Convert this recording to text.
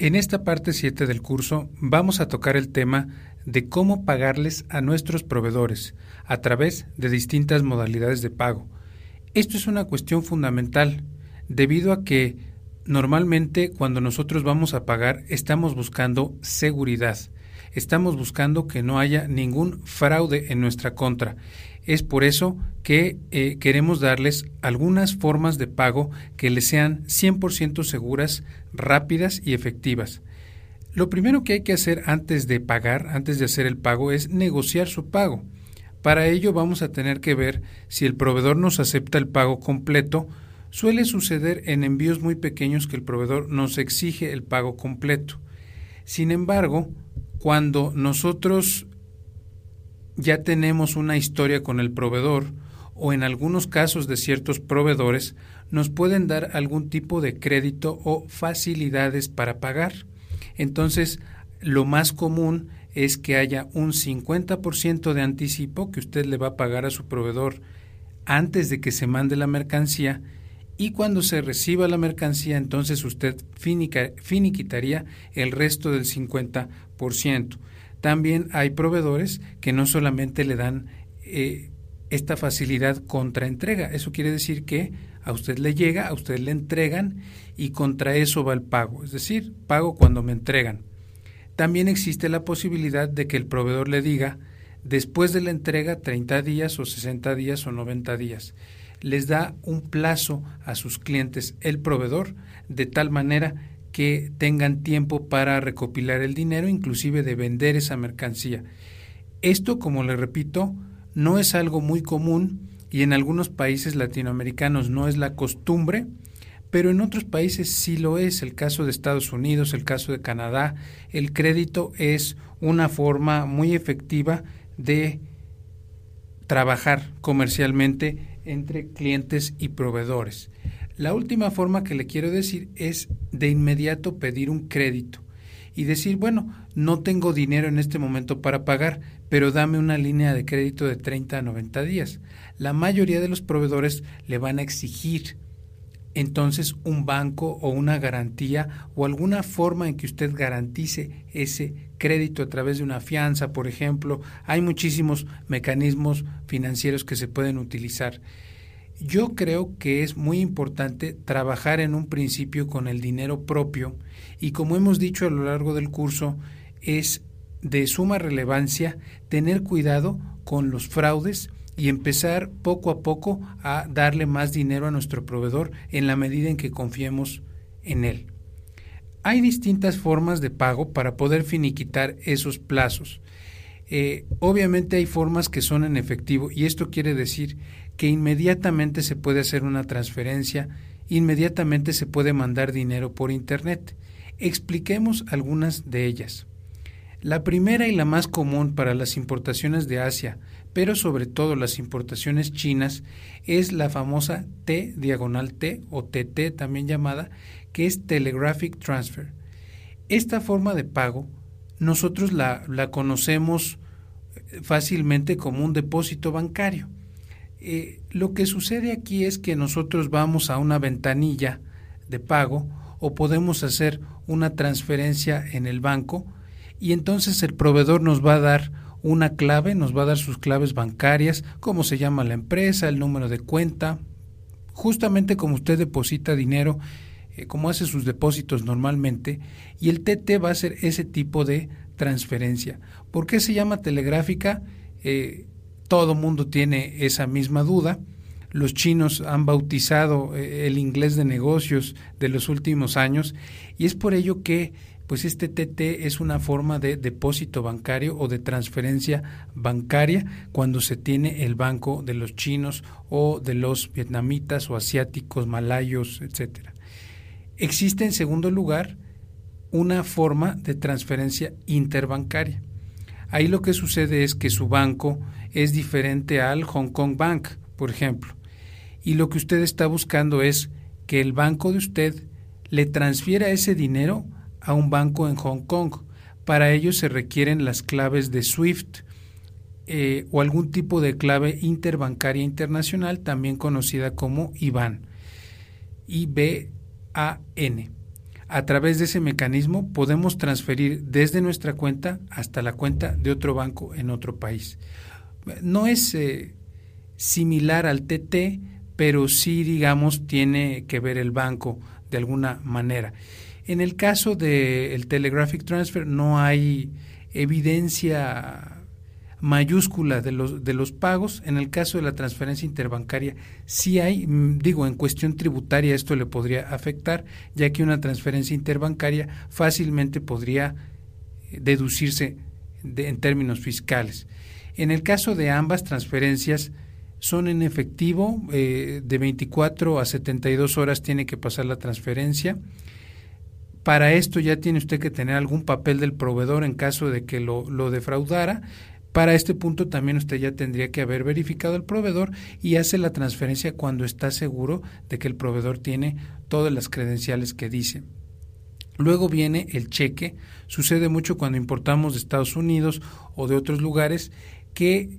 En esta parte 7 del curso vamos a tocar el tema de cómo pagarles a nuestros proveedores a través de distintas modalidades de pago. Esto es una cuestión fundamental debido a que normalmente cuando nosotros vamos a pagar estamos buscando seguridad, estamos buscando que no haya ningún fraude en nuestra contra. Es por eso que eh, queremos darles algunas formas de pago que les sean 100% seguras rápidas y efectivas. Lo primero que hay que hacer antes de pagar, antes de hacer el pago, es negociar su pago. Para ello vamos a tener que ver si el proveedor nos acepta el pago completo. Suele suceder en envíos muy pequeños que el proveedor nos exige el pago completo. Sin embargo, cuando nosotros ya tenemos una historia con el proveedor, o en algunos casos de ciertos proveedores nos pueden dar algún tipo de crédito o facilidades para pagar. Entonces, lo más común es que haya un 50% de anticipo que usted le va a pagar a su proveedor antes de que se mande la mercancía y cuando se reciba la mercancía entonces usted finiquitaría el resto del 50%. También hay proveedores que no solamente le dan eh, esta facilidad contra entrega. Eso quiere decir que a usted le llega, a usted le entregan y contra eso va el pago, es decir, pago cuando me entregan. También existe la posibilidad de que el proveedor le diga después de la entrega 30 días o 60 días o 90 días. Les da un plazo a sus clientes el proveedor de tal manera que tengan tiempo para recopilar el dinero, inclusive de vender esa mercancía. Esto, como le repito, no es algo muy común y en algunos países latinoamericanos no es la costumbre, pero en otros países sí lo es, el caso de Estados Unidos, el caso de Canadá, el crédito es una forma muy efectiva de trabajar comercialmente entre clientes y proveedores. La última forma que le quiero decir es de inmediato pedir un crédito y decir, bueno, no tengo dinero en este momento para pagar, pero dame una línea de crédito de 30 a 90 días. La mayoría de los proveedores le van a exigir entonces un banco o una garantía o alguna forma en que usted garantice ese crédito a través de una fianza, por ejemplo. Hay muchísimos mecanismos financieros que se pueden utilizar. Yo creo que es muy importante trabajar en un principio con el dinero propio y como hemos dicho a lo largo del curso, es de suma relevancia tener cuidado con los fraudes y empezar poco a poco a darle más dinero a nuestro proveedor en la medida en que confiemos en él. Hay distintas formas de pago para poder finiquitar esos plazos. Eh, obviamente hay formas que son en efectivo y esto quiere decir que inmediatamente se puede hacer una transferencia, inmediatamente se puede mandar dinero por Internet. Expliquemos algunas de ellas. La primera y la más común para las importaciones de Asia, pero sobre todo las importaciones chinas, es la famosa T diagonal T o TT también llamada, que es Telegraphic Transfer. Esta forma de pago nosotros la, conocemos fácilmente como un depósito bancario. Eh, lo que sucede aquí es que nosotros vamos a una ventanilla de pago o podemos hacer una transferencia en el banco y entonces el proveedor nos va a dar una clave, nos va a dar sus claves bancarias, cómo se llama la empresa, el número de cuenta, justamente como usted deposita dinero, eh, como hace sus depósitos normalmente, y el TT va a ser ese tipo de transferencia. ¿Por qué se llama telegráfica? Eh, todo mundo tiene esa misma duda. Los chinos han bautizado eh, el inglés de negocios de los últimos años y es por ello que pues este TT es una forma de depósito bancario o de transferencia bancaria cuando se tiene el banco de los chinos o de los vietnamitas o asiáticos, malayos, etcétera. Existe en segundo lugar una forma de transferencia interbancaria. Ahí lo que sucede es que su banco es diferente al Hong Kong Bank, por ejemplo. Y lo que usted está buscando es que el banco de usted le transfiera ese dinero a un banco en Hong Kong. Para ello se requieren las claves de SWIFT eh, o algún tipo de clave interbancaria internacional, también conocida como IBAN. IBAN. A través de ese mecanismo podemos transferir desde nuestra cuenta hasta la cuenta de otro banco en otro país. No es eh, similar al TT, pero sí, digamos, tiene que ver el banco de alguna manera. En el caso del Telegraphic Transfer no hay evidencia mayúscula de los, de los pagos. En el caso de la transferencia interbancaria, sí hay, mm, digo, en cuestión tributaria esto le podría afectar, ya que una transferencia interbancaria fácilmente podría eh, deducirse en términos fiscales. En el caso de ambas transferencias, son en efectivo, eh, de 24 a 72 horas tiene que pasar la transferencia. Para esto ya tiene usted que tener algún papel del proveedor en caso de que lo, lo defraudara. Para este punto también usted ya tendría que haber verificado el proveedor y hace la transferencia cuando está seguro de que el proveedor tiene todas las credenciales que dice. Luego viene el cheque. Sucede mucho cuando importamos de Estados Unidos o de otros lugares que